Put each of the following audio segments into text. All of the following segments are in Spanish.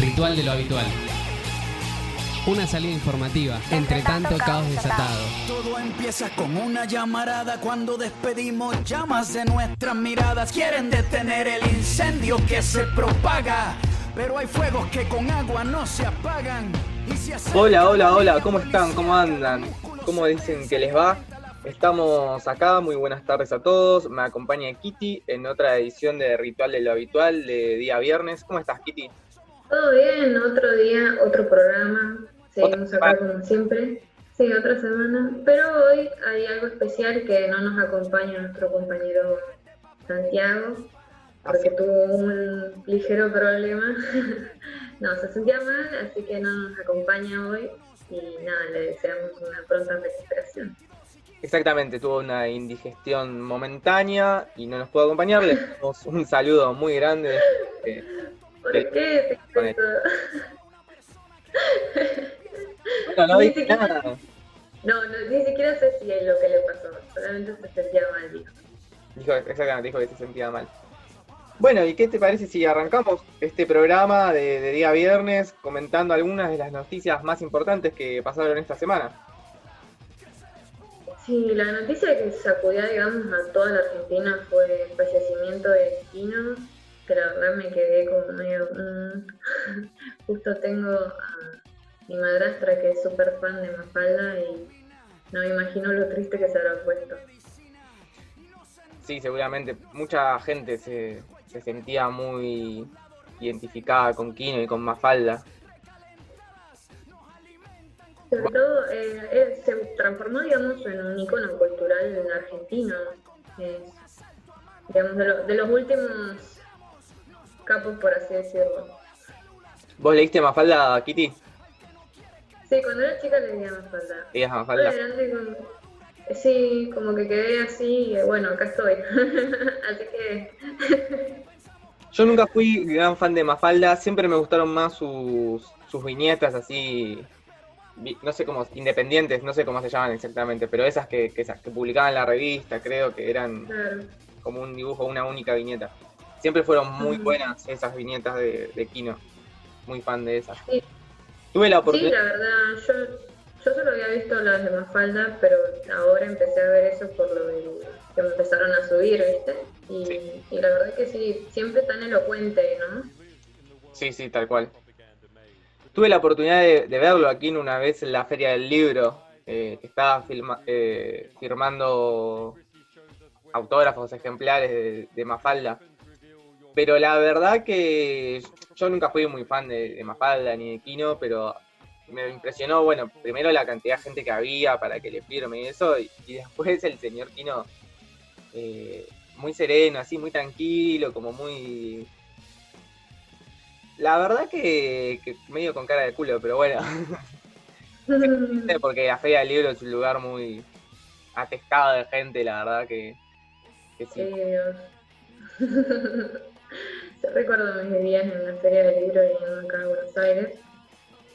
Ritual de lo habitual. Una salida informativa, entre tanto caos desatado. Todo empieza con una llamarada cuando despedimos llamas de nuestras miradas. Quieren detener el incendio que se propaga, pero hay fuegos que con agua no se apagan. Y se acercan Hola, hola, hola, ¿cómo están? ¿Cómo andan? ¿Cómo dicen que les va? Estamos acá, muy buenas tardes a todos. Me acompaña Kitty en otra edición de Ritual de lo Habitual de día viernes. ¿Cómo estás, Kitty? Todo bien, otro día, otro programa. Seguimos acá como siempre. Sí, otra semana. Pero hoy hay algo especial que no nos acompaña nuestro compañero Santiago, porque Así- tuvo un ligero problema. no, se sentía mal, así que no nos acompaña hoy. Y nada, le deseamos una pronta recuperación. Exactamente, tuvo una indigestión momentánea y no nos pudo acompañar. Le damos un saludo muy grande. eh, ¿Por qué te bueno, no dije siquiera- nada. No, no, ni siquiera sé si es lo que le pasó, solamente se sentía mal, dijo. Dijo, exactamente, dijo que se sentía mal. Bueno, ¿y qué te parece si arrancamos este programa de, de día viernes comentando algunas de las noticias más importantes que pasaron esta semana? Sí, la noticia que sacudió, digamos, a toda la Argentina fue el fallecimiento de Quino, la verdad me quedé como medio... mm. Justo tengo a mi madrastra que es súper fan de Mafalda y no me imagino lo triste que se habrá puesto. Sí, seguramente mucha gente se, se sentía muy identificada con Kino y con Mafalda. Sobre todo, eh, él se transformó, digamos, en un icono cultural argentino. Es, digamos, de, lo- de los últimos capos, por así decirlo. ¿Vos leíste Mafalda, Kitty? Sí, cuando era chica leía Mafalda. Leías Mafalda. sí, como que quedé así, y bueno, acá estoy. así que, Yo nunca fui gran fan de Mafalda, siempre me gustaron más sus, sus viñetas así, no sé cómo, independientes, no sé cómo se llaman exactamente, pero esas que, que, publicaban en la revista, creo que eran claro. como un dibujo, una única viñeta. Siempre fueron muy Ujú. buenas esas viñetas de, de Kino, muy fan de esas. Sí. Tuve la Sí, oportunidad, la verdad, yo, yo solo había visto las de Mafalda, pero ahora empecé a ver eso por lo del- que me empezaron a subir, ¿viste? Y, Sí. y la verdad que sí, siempre tan elocuente, ¿no? sí, sí, tal cual. Tuve la oportunidad de, de verlo aquí en una vez en la Feria del Libro, eh, que estaba filma- eh, firmando autógrafos, ejemplares de, de Mafalda. Pero la verdad que yo nunca fui muy fan de, de Mafalda ni de Kino, pero me impresionó, bueno, primero la cantidad de gente que había para que le firme y eso, y, y después el señor Kino eh, muy sereno, así, muy tranquilo, como muy... La verdad que, que medio con cara de culo, pero bueno, porque la Feria del Libro es un lugar muy atestado de gente, la verdad que, que sí. Sí, Dios. Yo recuerdo mis días en la Feria del Libro viniendo acá a Buenos Aires.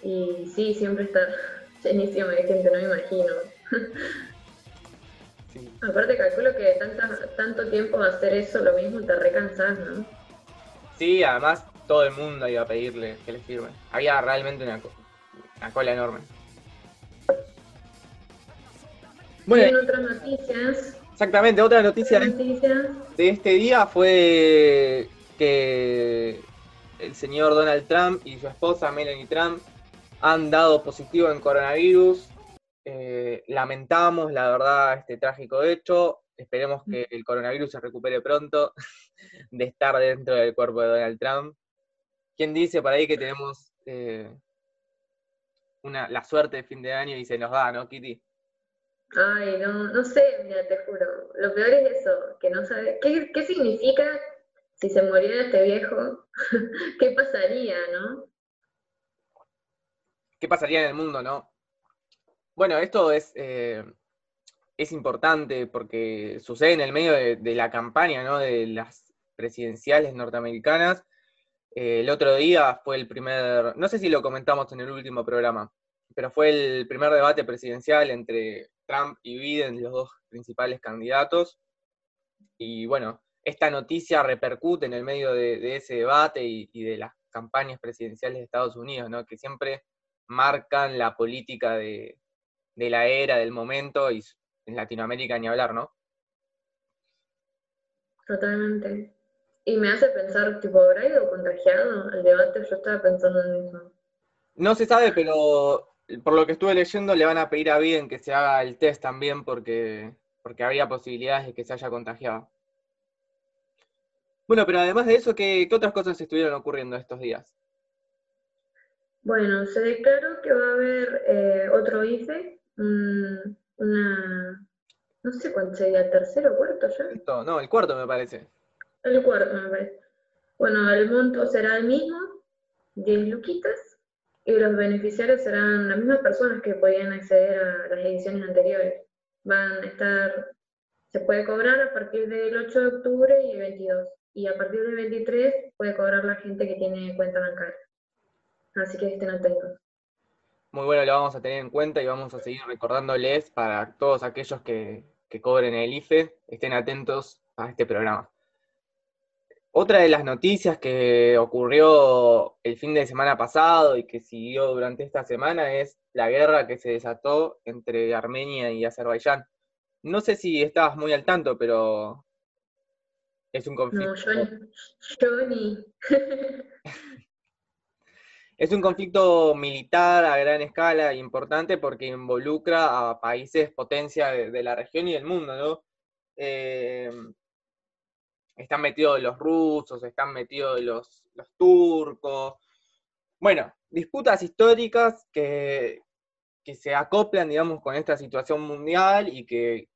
Y sí, siempre está llenísimo de gente, no me imagino. sí. Aparte calculo que tanta, tanto tiempo hacer eso, lo mismo te recansás, ¿no? Sí, además todo el mundo iba a pedirle que le firme. Había realmente una, co- una cola enorme. Y en Bueno, otras noticias, exactamente, otra noticia otras de, noticias, de este día fue que el señor Donald Trump y su esposa Melanie Trump han dado positivo en coronavirus. Eh, lamentamos, la verdad, este trágico hecho. Esperemos que el coronavirus se recupere pronto de estar dentro del cuerpo de Donald Trump. ¿Quién dice por ahí que tenemos eh, una, la suerte de fin de año y se nos da, ¿no, Kitty? ay, no, no sé, mira, te juro, lo peor es eso, que no sabes, ¿qué, qué significa si se muriera este viejo? ¿Qué pasaría, no? qué pasaría en el mundo, ¿no? Bueno, esto es, eh, es importante porque sucede en el medio de, la campaña, ¿no? De las presidenciales norteamericanas. Eh, el otro día fue el primer, no sé si lo comentamos en el último programa, pero fue el primer debate presidencial entre Trump y Biden, los dos principales candidatos. Y bueno, esta noticia repercute en el medio de, de ese debate y, y de las campañas presidenciales de Estados Unidos, ¿no? Que siempre marcan la política de, de la era, del momento, y en Latinoamérica ni hablar, ¿no? Totalmente. Y me hace pensar, tipo, ¿habrá ido contagiado el debate? Yo estaba pensando en eso. No se sabe, pero por lo que estuve leyendo le van a pedir a Biden que se haga el test también porque, porque habría posibilidades de que se haya contagiado. Bueno, pero además de eso, ¿qué, qué otras cosas estuvieron ocurriendo estos días? Bueno, se declaró que va a haber eh, otro IFE, una, no sé cuánto sería, tercero o cuarto ya. No, el cuarto me parece. El cuarto, me parece. Bueno, el monto será el mismo, 10 luquitas, y los beneficiarios serán las mismas personas que podían acceder a las ediciones anteriores. Van a estar, se puede cobrar a partir del 8 de octubre y el 22, y a partir del 23 puede cobrar la gente que tiene cuenta bancaria. Así que estén atentos. Muy bueno, lo vamos a tener en cuenta y vamos a seguir recordándoles para todos aquellos que, que cobren el IFE, estén atentos a este programa. Otra de las noticias que ocurrió el fin de semana pasado y que siguió durante esta semana es la guerra que se desató entre Armenia y Azerbaiyán. No sé si estabas muy al tanto, pero es un conflicto. es un conflicto militar a gran escala e importante porque involucra a países potencia de, la región y del mundo, ¿no? Eh, están metidos los rusos, están metidos los, los turcos. Bueno, disputas históricas que, que se acoplan, digamos, con esta situación mundial y que,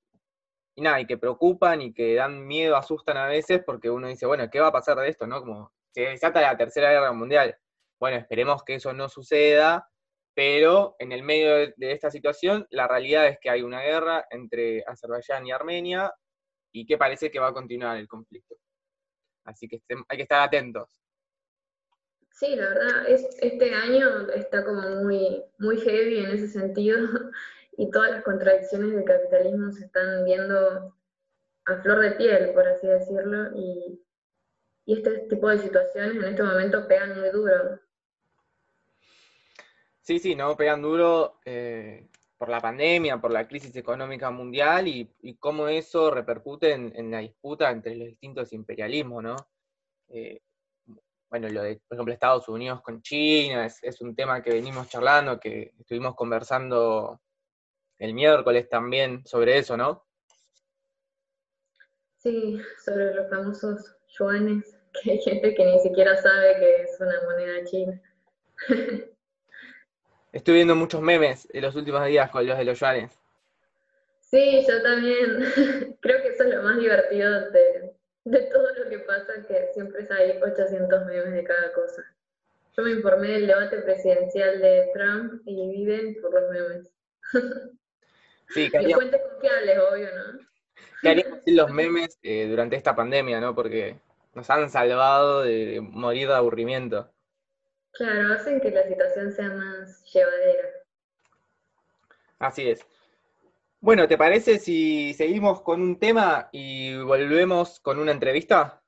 y nada, y que preocupan y que dan miedo, asustan a veces, porque uno dice, bueno, ¿qué va a pasar de esto? ¿no? Como se desata la tercera guerra mundial. Bueno, esperemos que eso no suceda, pero en el medio de, esta situación, la realidad es que hay una guerra entre Azerbaiyán y Armenia, y que parece que va a continuar el conflicto. Así que hay que estar atentos. Sí, la verdad, es, este año está como muy, muy heavy en ese sentido y todas las contradicciones del capitalismo se están viendo a flor de piel, por así decirlo, y, este tipo de situaciones en este momento pegan muy duro. Sí, sí, no, pegan duro. Eh, por la pandemia, por la crisis económica mundial y, cómo eso repercute en, la disputa entre los distintos imperialismos, ¿no? Eh, bueno, lo de, por ejemplo, Estados Unidos con China, es, un tema que venimos charlando, que estuvimos conversando el miércoles también sobre eso, ¿no? Sí, sobre los famosos yuanes, que hay gente que ni siquiera sabe que es una moneda china. Estoy viendo muchos memes en los últimos días con los de los yuanes. Sí, yo también. Creo que eso es lo más divertido de, todo lo que pasa, que siempre hay 800 memes de cada cosa. Yo me informé del debate presidencial de Trump y Biden por los memes. Sí, y fuentes confiables, obvio, ¿no? ¿Qué haríamos sin los memes eh, durante esta pandemia, no? Porque nos han salvado de morir de aburrimiento. Claro, hacen que la situación sea más llevadera. Así es. Bueno, ¿te parece si seguimos con un tema y volvemos con una entrevista?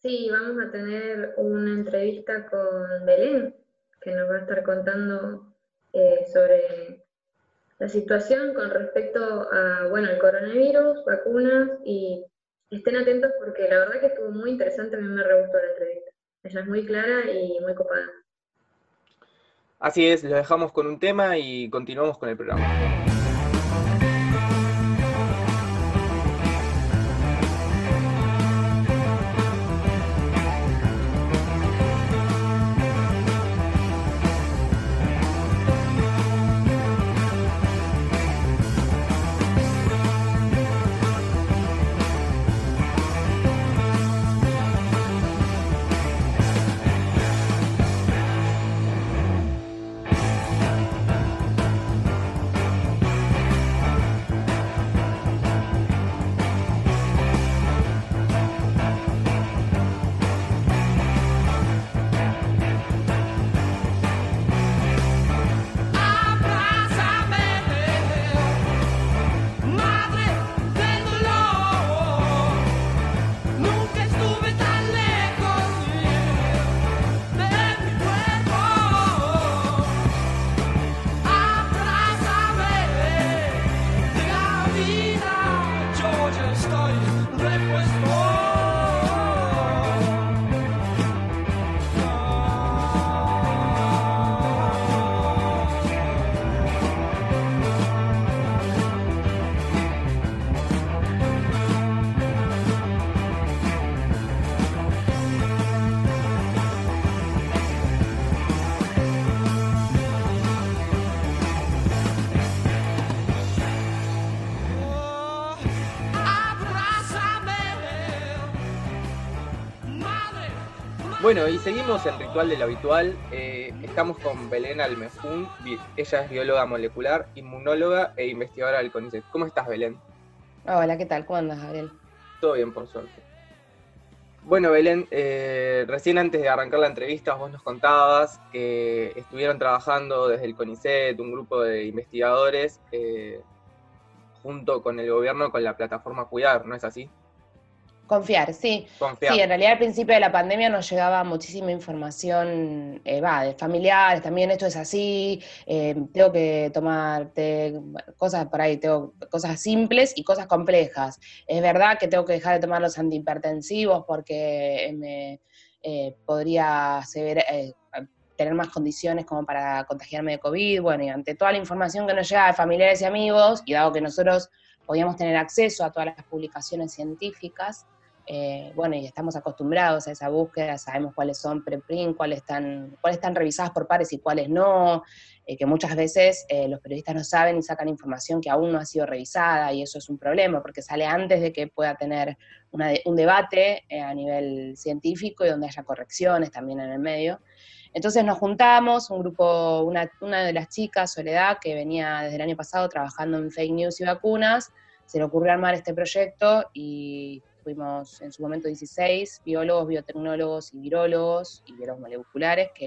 Sí, vamos a tener una entrevista con Belén, que nos va a estar contando eh, sobre la situación con respecto a, bueno, el coronavirus, vacunas, y estén atentos porque la verdad que estuvo muy interesante, a mí me re la entrevista. Ella es muy clara y muy copada. Así es, lo dejamos con un tema y continuamos con el programa. Bueno, y seguimos el ritual de lo habitual. Eh, estamos con Belén Almejún. Ella es bióloga molecular, inmunóloga e investigadora del CONICET. ¿Cómo estás, Belén? Hola, ¿qué tal? ¿Cómo andas, Gabriel? Todo bien, por suerte. Bueno, Belén, eh, recién antes de arrancar la entrevista vos nos contabas que estuvieron trabajando desde el CONICET, un grupo de investigadores, eh, junto con el gobierno con la plataforma Cuidar, ¿no es así? Confiar, sí. Sí, en realidad al principio de la pandemia nos llegaba muchísima información, eh, va, de familiares, también esto es así, eh, tengo que tomarte cosas por ahí, tengo cosas simples y cosas complejas. Es verdad que tengo que dejar de tomar los antihipertensivos porque me eh, podría tener más condiciones como para contagiarme de COVID, bueno, y ante toda la información que nos llega de familiares y amigos, y dado que nosotros podíamos tener acceso a todas las publicaciones científicas, eh, bueno, y estamos acostumbrados a esa búsqueda, sabemos cuáles son preprint, cuáles están, cuáles están revisadas por pares y cuáles no, eh, que muchas veces eh, los periodistas no saben y sacan información que aún no ha sido revisada, y eso es un problema, porque sale antes de que pueda tener un debate a nivel científico y donde haya correcciones también en el medio. Entonces nos juntamos, un grupo, una, una de las chicas, Soledad, que venía desde el año pasado trabajando en fake news y vacunas, se le ocurrió armar este proyecto y fuimos en su momento 16 biólogos, biotecnólogos y virólogos y biólogos moleculares que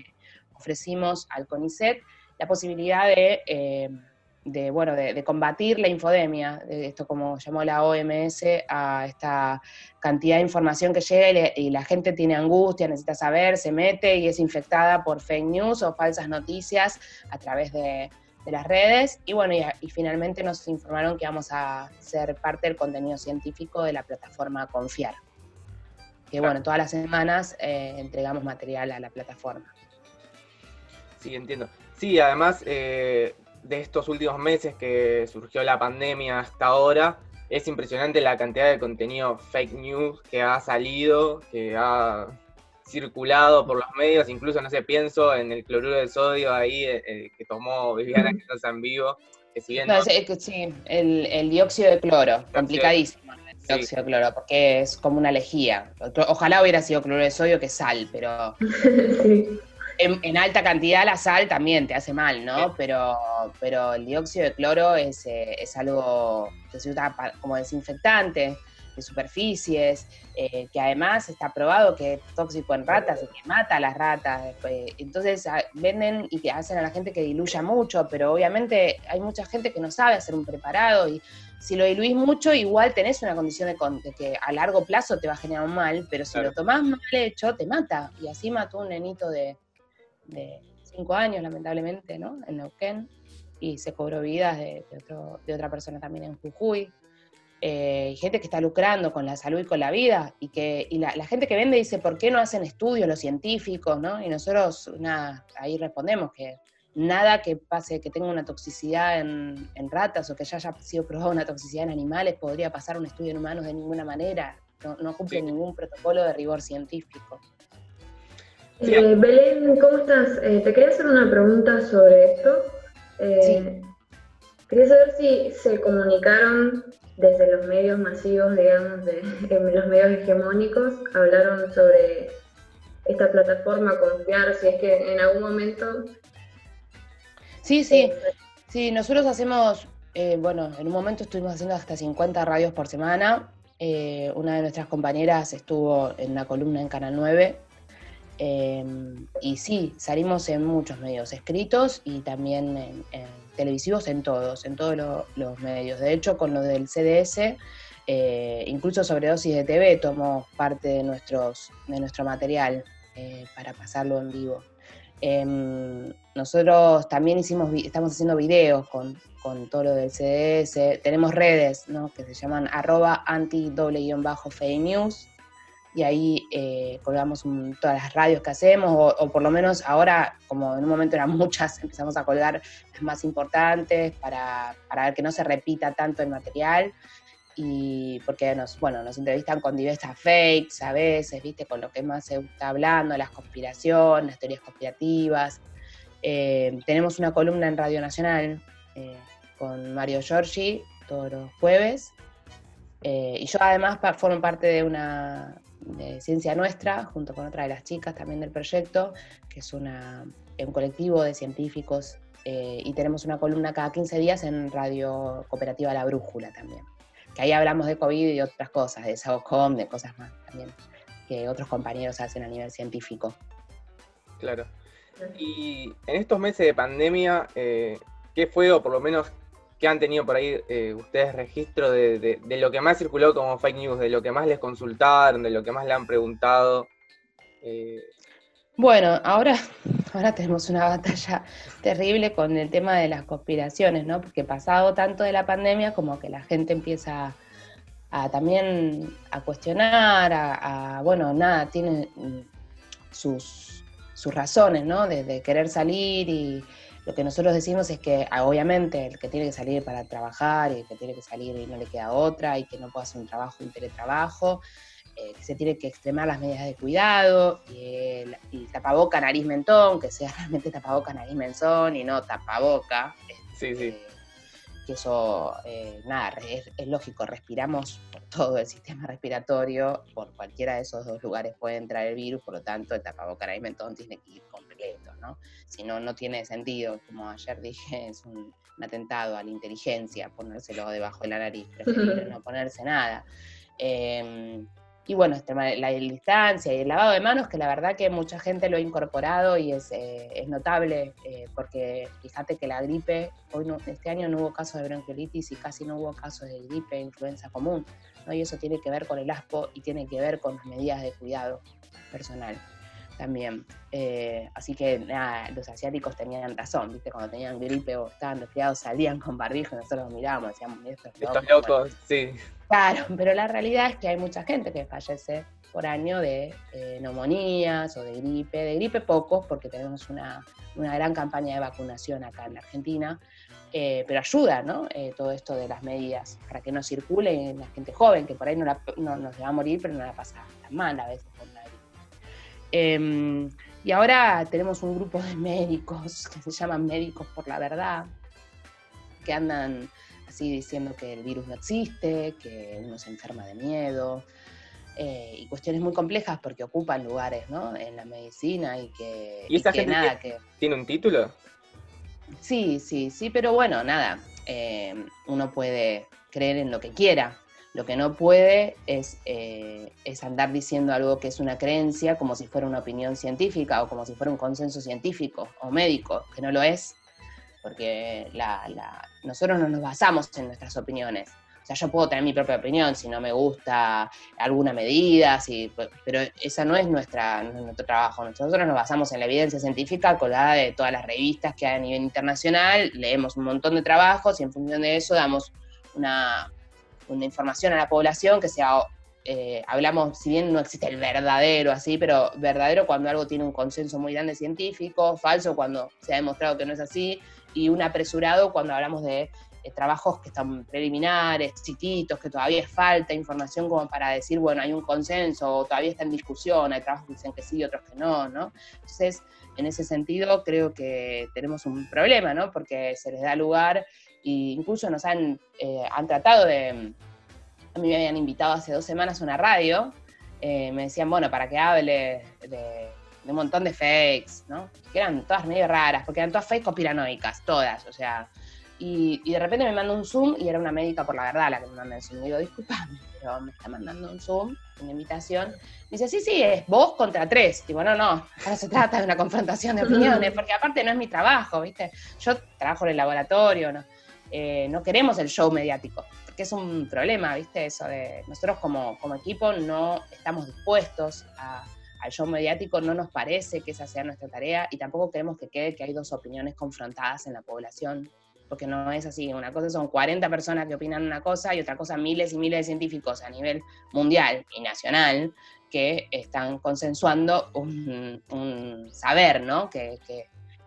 ofrecimos al CONICET la posibilidad de, de bueno, de, combatir la infodemia, de esto como llamó la OMS, a esta cantidad de información que llega y, la gente tiene angustia, necesita saber, se mete y es infectada por fake news o falsas noticias a través de, de las redes y bueno, y, finalmente nos informaron que vamos a ser parte del contenido científico de la plataforma Confiar. Que bueno, todas las semanas eh, entregamos material a la plataforma. Sí, entiendo. Sí, además eh, de estos últimos meses que surgió la pandemia hasta ahora, es impresionante la cantidad de contenido fake news que ha salido, que ha circulado por los medios, incluso, no sé, pienso en el cloruro de sodio ahí eh, eh, que tomó Viviana que está en vivo. Que si sí, el, dióxido de cloro, complicadísimo. El dióxido de cloro, porque es como una lejía. Ojalá hubiera sido cloruro de sodio que sal, pero en, alta cantidad la sal también te hace mal, ¿no? Pero, pero el dióxido de cloro es, eh, es algo que se usa como desinfectante de superficies, eh, que además está probado que es tóxico en ratas y que mata a las ratas. Eh, entonces ah, venden y que hacen a la gente que diluya mucho, pero obviamente hay mucha gente que no sabe hacer un preparado y si lo diluís mucho, igual tenés una condición de, que a largo plazo te va a generar un mal, pero si lo tomás mal hecho, te mata. Y así mató un nenito de, de cinco años, lamentablemente, ¿no? En Neuquén, y se cobró vidas de, de otra persona también en Jujuy. Eh, gente que está lucrando con la salud y con la vida, y que la, gente que vende dice, ¿por qué no hacen estudios los científicos? ¿no? Y nosotros ahí respondemos que nada que pase, que tenga una toxicidad en, ratas o que ya haya sido probada una toxicidad en animales podría pasar un estudio en humanos de ninguna manera, no, cumple ningún protocolo de rigor científico. Eh, Belén, ¿cómo estás? Eh, te quería hacer una pregunta sobre esto. sí. Quería saber si se comunicaron desde los medios masivos, digamos, de, los medios hegemónicos, hablaron sobre esta plataforma, confiar, si es que en algún momento... Sí, sí, eh, sí, nosotros hacemos, eh, bueno, en un momento estuvimos haciendo hasta 50 radios por semana, eh, una de nuestras compañeras estuvo en la columna en Canal 9, y sí, salimos en muchos medios escritos y también en televisivos en todos, en todos los medios. De hecho, con lo del CDS, eh, incluso sobredosis de TV tomó parte de, nuestros, de nuestro material eh, para pasarlo en vivo. Em, nosotros también hicimos, estamos haciendo videos con, todo lo del CDS. Tenemos redes que se llaman arroba anti-fake news y ahí eh, colgamos todas las radios que hacemos, o, por lo menos ahora, como en un momento eran muchas, empezamos a colgar las más importantes para, para ver que no se repita tanto el material y porque nos, bueno, nos entrevistan con diversas fakes a veces, viste, con lo que más se está hablando, las conspiraciones, las teorías conspirativas. Eh, tenemos una columna en Radio Nacional eh, con Mario Giorgi todos los jueves. y yo además formo parte de una, Ciencia Nuestra, junto con otra de las chicas también del proyecto, que es una, un colectivo de científicos, eh, y tenemos una columna cada 15 días en Radio Cooperativa La Brújula también, que ahí hablamos de COVID y otras cosas, de SAOCOM, de cosas más también, que otros compañeros hacen a nivel científico. Claro. Y en estos meses de pandemia, eh, ¿qué fue, o por lo menos ¿Qué han tenido por ahí eh, ustedes registro de, lo que más circuló como fake news, de lo que más les consultaron, de lo que más le han preguntado? Eh, bueno, ahora, ahora tenemos una batalla terrible con el tema de las conspiraciones, ¿no? Porque pasado tanto de la pandemia como que la gente empieza a, también a cuestionar, a, bueno, nada, tiene sus, sus razones, ¿no? de querer salir y, lo que nosotros decimos es que ah, obviamente el que tiene que salir para trabajar y el que tiene que salir y no le queda otra y que no puede hacer un trabajo, un teletrabajo, eh, que se tiene que extremar las medidas de cuidado y el, tapaboca, nariz, mentón, que sea realmente tapaboca, nariz, mentón y no tapaboca. Sí, sí. Este, que eso, eh, nada, es, lógico, respiramos por todo el sistema respiratorio, por cualquiera de esos dos lugares puede entrar el virus, por lo tanto el tapaboca, nariz, mentón tiene que ir completo, ¿no? Si no, no tiene sentido, como ayer dije, es un, atentado a la inteligencia ponérselo debajo de la nariz, preferible no ponerse nada. Em, y bueno, este, la, distancia y el lavado de manos, que la verdad que mucha gente lo ha incorporado y es, eh, notable, eh, porque fíjate que la gripe, hoy este año no hubo casos de bronquiolitis y casi no hubo casos de gripe, influenza común, ¿no? y eso tiene que ver con el aspo y tiene que ver con las medidas de cuidado personal también. Eh, así que nada, los asiáticos tenían razón, ¿viste? Cuando tenían gripe o estaban resfriados salían con barbijo y nosotros los mirábamos, decíamos, estos locos. locos, sí. Claro, pero la realidad es que hay mucha gente que fallece por año de eh, neumonías o de gripe, de gripe pocos, porque tenemos una, gran campaña de vacunación acá en la Argentina, eh, pero ayuda, ¿no? todo esto de las medidas para que no circule la gente joven, que por ahí no, no, se va a morir, pero no la pasa tan mal a veces Em, y ahora tenemos un grupo de médicos que se llaman Médicos por la Verdad, que andan así diciendo que el virus no existe, que uno se enferma de miedo, eh, y cuestiones muy complejas porque ocupan lugares ¿no? en la medicina y que... ¿Y esta gente nada, que... tiene un título? Sí, sí, sí, pero bueno, nada, eh, uno puede creer en lo que quiera, lo que no puede eh, es, andar diciendo algo que es una creencia como si fuera una opinión científica o como si fuera un consenso científico o médico, que no lo es, porque nosotros no nos basamos en nuestras opiniones. O sea, yo puedo tener mi propia opinión si no me gusta alguna medida, pero esa no es nuestra, nuestro trabajo. Nosotros nos basamos en la evidencia científica colgada de todas las revistas que hay a nivel internacional, leemos un montón de trabajos y en función de eso damos una, una información a la población que sea, eh, hablamos, si bien no existe el verdadero así, pero verdadero cuando algo tiene un consenso muy grande científico, falso cuando se ha demostrado que no es así, y un apresurado cuando hablamos de eh, trabajos que están preliminares, chiquitos, que todavía falta información como para decir, bueno, hay un consenso, o todavía está en discusión, hay trabajos que dicen que sí otros que no, ¿no? Entonces, en ese sentido, creo que tenemos un problema, ¿no? Porque se les da lugar incluso nos han, eh, han tratado de, a mí me habían invitado hace dos semanas a una radio, eh, me decían, bueno, para que hable de, un montón de fakes, ¿no? Que eran todas medio raras, porque eran todas fakes conspiranoicas, todas, o sea, y, de repente me mandó un Zoom y era una médica por la verdad la que me mandó el Zoom. digo, disculpame, pero me está mandando un Zoom, una invitación. Me dice, sí, sí, es vos contra tres. Digo, no, no, ahora se trata de una confrontación de opiniones, porque aparte no es mi trabajo, ¿viste? Yo trabajo en el laboratorio, ¿no? Eh, no queremos el show mediático, que es un problema, ¿viste? Eso de nosotros como, como equipo no estamos dispuestos al show mediático, no nos parece que esa sea nuestra tarea y tampoco queremos que quede que hay dos opiniones confrontadas en la población, porque no es así. Una cosa son 40 personas que opinan una cosa y otra cosa miles y miles de científicos a nivel mundial y nacional que están consensuando un, saber, ¿no? Que,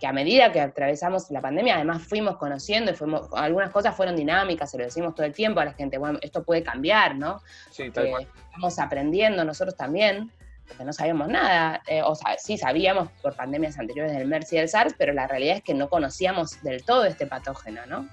que a medida que atravesamos la pandemia, además fuimos conociendo y fuimos, algunas cosas fueron dinámicas, se lo decimos todo el tiempo a la gente, bueno, esto puede cambiar, ¿no? Sí, tal cual. Estamos aprendiendo nosotros también, porque no sabíamos nada, eh, o sea, sí sabíamos por pandemias anteriores del MERS y del SARS, pero la realidad es que no conocíamos del todo este patógeno, ¿no?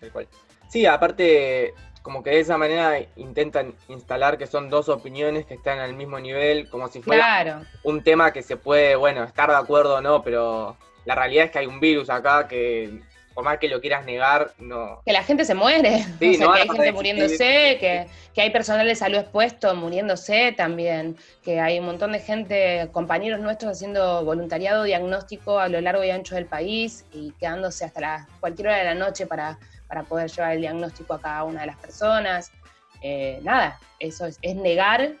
Tal cual. Sí, aparte, como que de esa manera intentan instalar que son dos opiniones que están al mismo nivel, como si fuera un tema que se puede, bueno, estar de acuerdo o no, pero la realidad es que hay un virus acá que por más que lo quieras negar, no. Que la gente se muere, que hay gente muriéndose, que, hay personal de salud expuesto muriéndose también, que hay un montón de gente, compañeros nuestros haciendo voluntariado diagnóstico a lo largo y ancho del país y quedándose hasta la, cualquier hora de la noche para, para poder llevar el diagnóstico a cada una de las personas. Eh, nada, eso es, negar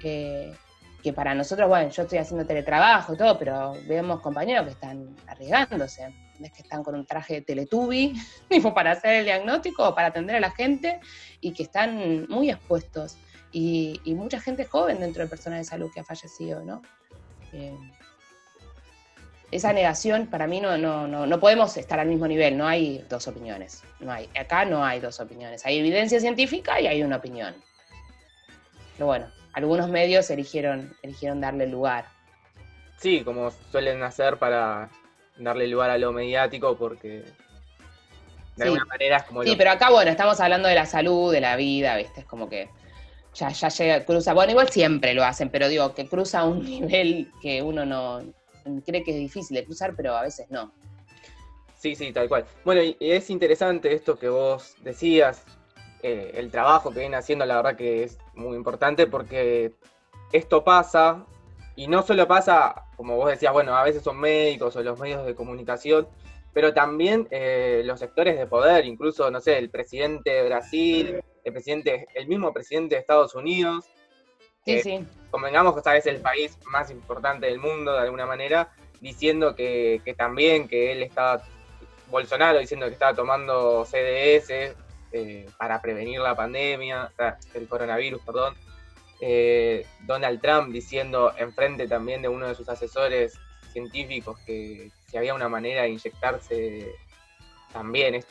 que, que para nosotros, bueno, yo estoy haciendo teletrabajo y todo, pero vemos compañeros que están arriesgándose es que están con un traje de teletubi, para hacer el diagnóstico o para atender a la gente, y que están muy expuestos. Y, mucha gente joven dentro del personal de salud que ha fallecido, ¿no? Eh, esa negación, para mí, no, no, no, no podemos estar al mismo nivel, no hay dos opiniones. No hay, acá no hay dos opiniones. Hay evidencia científica y hay una opinión. Pero bueno, algunos medios eligieron, eligieron darle lugar. Sí, como suelen hacer para darle lugar a lo mediático porque de alguna manera es como... Sí, pero acá, bueno, estamos hablando de la salud, de la vida, ¿viste? Es como que ya, ya llega, cruza, bueno, igual siempre lo hacen, pero digo, que cruza un nivel que uno no cree que es difícil de cruzar, pero a veces no. Sí, sí, tal cual. Bueno, y es interesante esto que vos decías, eh, el trabajo que viene haciendo, la verdad que es muy importante porque esto pasa, y no solo pasa, como vos decías, bueno, a veces son médicos o los medios de comunicación, pero también eh, los sectores de poder, incluso, no sé, el presidente de Brasil, el presidente, el mismo presidente de Estados Unidos. Sí, sí. Convengamos que esta es el país más importante del mundo, de alguna manera, diciendo que, también que él estaba, Bolsonaro diciendo que estaba tomando CDS eh, para prevenir la pandemia, o sea, el coronavirus, perdón. Eh, Donald Trump diciendo enfrente también de uno de sus asesores científicos que si había una manera de inyectarse también. Es,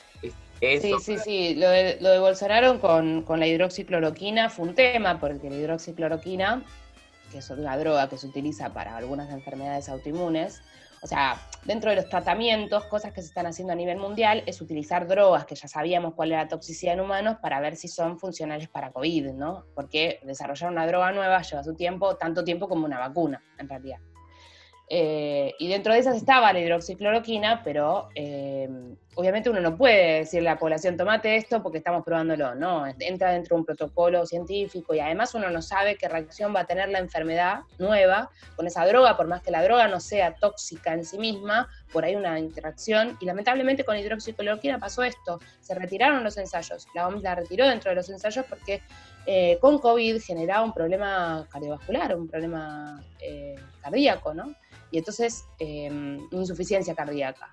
Sí, sí, sí. Lo de, lo Bolsonaro con, con, la hidroxicloroquina fue un tema, porque la hidroxicloroquina, que es una droga que se utiliza para algunas enfermedades autoinmunes, o sea, dentro de los tratamientos, cosas que se están haciendo a nivel mundial es utilizar drogas que ya sabíamos cuál era la toxicidad en humanos para ver si son funcionales para COVID, ¿no? Porque desarrollar una droga nueva lleva su tiempo, tanto tiempo como una vacuna, en realidad. Eh, y dentro de esas estaba la hidroxicloroquina, pero eh, obviamente uno no puede decirle a la población, tomate esto porque estamos probándolo, no, entra dentro de un protocolo científico y además uno no sabe qué reacción va a tener la enfermedad nueva con esa droga, por más que la droga no sea tóxica en sí misma, por ahí una interacción. Y lamentablemente con hidroxicloroquina pasó esto, se retiraron los ensayos, la OMS la retiró dentro de los ensayos porque eh, con COVID generaba un problema cardiovascular, un problema cardíaco, ¿no? Y entonces em, insuficiencia cardíaca.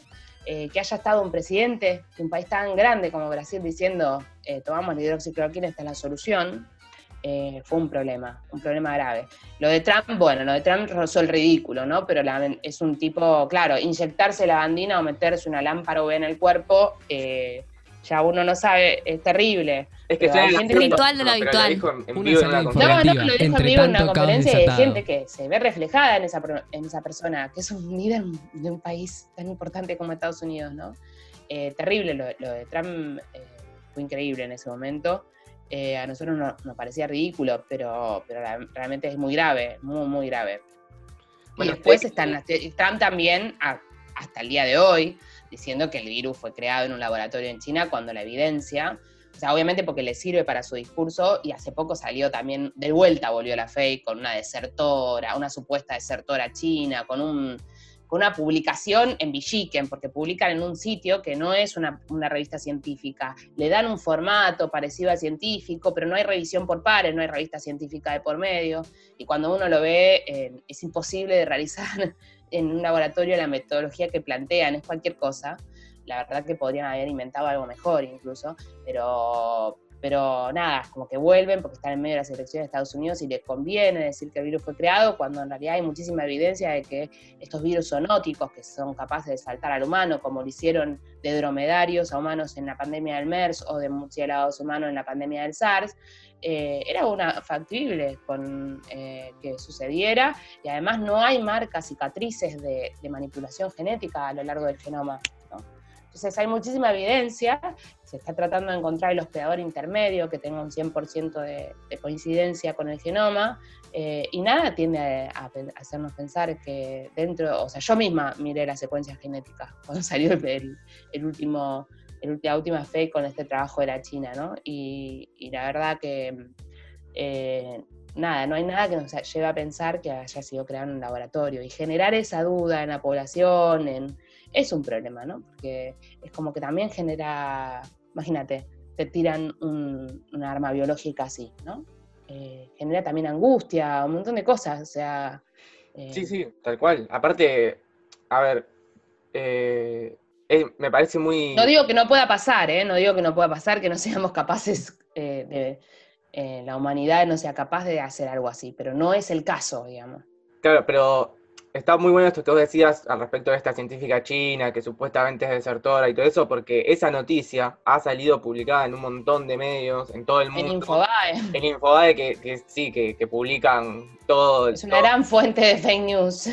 Eh, que haya estado un presidente de un país tan grande como Brasil diciendo eh, tomamos la hidroxicloroquina, esta es la solución, eh, fue un problema, un problema grave. Lo de Trump, bueno, lo de Trump rozó el ridículo, ¿no? Pero es un tipo, claro, inyectarse la bandina o meterse una lámpara o en el cuerpo ya uno no sabe, es terrible. Es que es un ritual de lo habitual. No, no, lo dijo en vivo en una conferencia de gente que se ve reflejada en esa, en esa persona, que es un líder de un país tan importante como Estados Unidos, ¿no? Eh, terrible, lo, de Trump eh, fue increíble en ese momento. Eh, a nosotros nos, parecía ridículo, pero, pero realmente es muy grave, muy, muy grave. y después están, están también, hasta el día de hoy, diciendo que el virus fue creado en un laboratorio en China cuando la evidencia, o sea, obviamente porque le sirve para su discurso y hace poco salió también, de vuelta volvió la fake con una desertora, una supuesta desertora china, con un con una publicación en Villiquen, porque publican en un sitio que no es una, revista científica. Le dan un formato parecido al científico, pero no hay revisión por pares, no hay revista científica de por medio. Y cuando uno lo ve, eh, es imposible de realizar en un laboratorio la metodología que plantean, es cualquier cosa. La verdad que podrían haber inventado algo mejor incluso, pero, pero nada, como que vuelven porque están en medio de las elecciones de Estados Unidos y les conviene decir que el virus fue creado, cuando en realidad hay muchísima evidencia de que estos virus zoonóticos, que son capaces de saltar al humano, como lo hicieron de dromedarios a humanos en la pandemia del MERS o de murciélagos humanos en la pandemia del SARS, eh, era una factible con eh, que sucediera y además no hay marcas cicatrices de, manipulación genética a lo largo del genoma. Entonces hay muchísima evidencia, se está tratando de encontrar el hospedador intermedio que tenga un 100% de, coincidencia con el genoma, eh, y nada tiende a, hacernos pensar que dentro, o sea, yo misma miré las secuencias genéticas cuando salió el, último, la última fe con este trabajo de la China, ¿no? Y, la verdad que eh, nada, no hay nada que nos lleve a pensar que haya sido creado en un laboratorio. Y generar esa duda en la población, en, es un problema, ¿no? Porque es como que también genera, imagínate, te tiran un, arma biológica así, ¿no? Eh, genera también angustia, un montón de cosas, o sea... Eh, sí, sí, tal cual. Aparte, a ver, eh, me parece muy... No digo que no pueda pasar, ¿eh? No digo que no pueda pasar, que no seamos capaces de... la humanidad no sea capaz de hacer algo así, pero no es el caso, digamos. Claro, pero está muy bueno esto que vos decías al respecto de esta científica china que supuestamente es desertora y todo eso, porque esa noticia ha salido publicada en un montón de medios, en todo el mundo. En Infobae. En Infobae, que, sí, que, publican todo. Es una gran fuente de fake news.